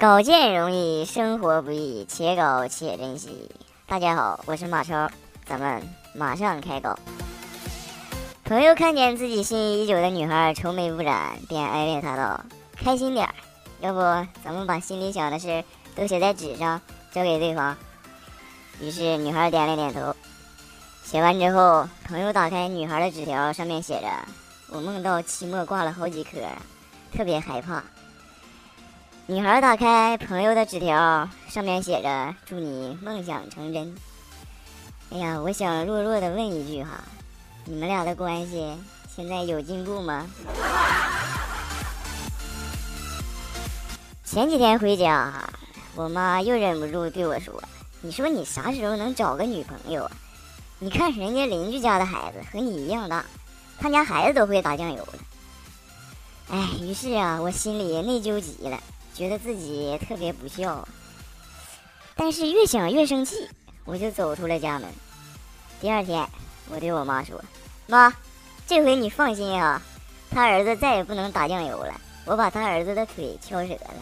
搞建容易，生活不易，且搞且珍惜。大家好，我是马超，咱们马上开搞。朋友看见自己心仪已久的女孩愁眉不展，便安慰她道：“开心点儿，要不咱们把心里想的事都写在纸上，交给对方。”于是女孩点了点头。写完之后，朋友打开女孩的纸条，上面写着：“我梦到期末挂了好几科，特别害怕。”女孩打开朋友的纸条，上面写着：“祝你梦想成真。”哎呀，我想弱弱的问一句哈，你们俩的关系现在有进步吗？前几天回家，我妈又忍不住对我说：“你说你啥时候能找个女朋友啊？你看人家邻居家的孩子和你一样大，他家孩子都会打酱油了。”哎，于是啊，我心里内疚极了。觉得自己特别不孝，但是越想越生气，我就走出了家门。第二天，我对我妈说：“妈，这回你放心啊，他儿子再也不能打酱油了，我把他儿子的腿敲折了。”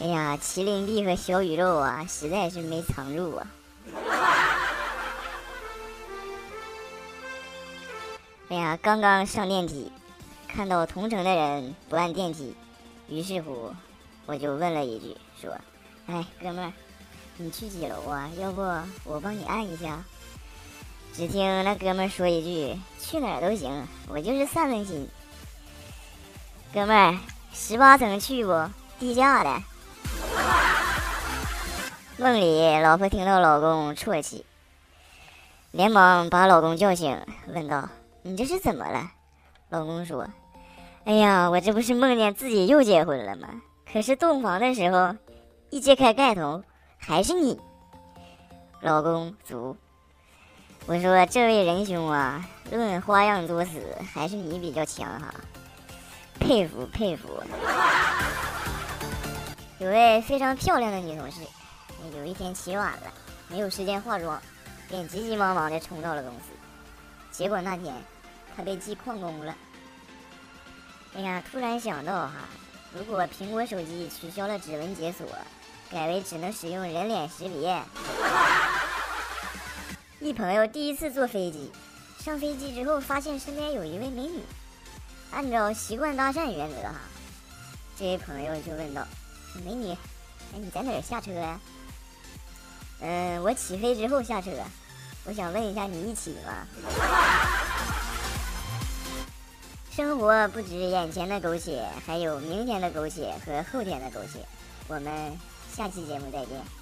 哎呀，麒麟臂和小宇宙啊，实在是没藏住啊！哎呀，刚刚上电梯，看到同城的人不按电梯。于是乎，我就问了一句，说：“哎，哥们儿，你去几楼啊？要不我帮你按一下？”只听那哥们儿说一句：“去哪儿都行，我就是散散心。”哥们儿，十八层去不？地下的。梦里，老婆听到老公啜泣，连忙把老公叫醒，问道：“你这是怎么了？”老公说。哎呀，我这不是梦见自己又结婚了吗？可是洞房的时候，一揭开盖头，还是你，老公足。我说这位仁兄啊，论花样作死，还是你比较强哈，佩服佩服。有位非常漂亮的女同事，有一天起晚了，没有时间化妆，便急急忙忙的冲到了公司，结果那天她被记旷工了。哎呀，突然想到哈，如果苹果手机取消了指纹解锁，改为只能使用人脸识别。一朋友第一次坐飞机，上飞机之后发现身边有一位美女，按照习惯搭讪原则哈，这位朋友就问道：“美女，哎，你在哪儿下车呀？”“嗯，我起飞之后下车，我想问一下你一起吗？”生活不止眼前的苟且，还有明天的苟且和后天的苟且。我们下期节目再见。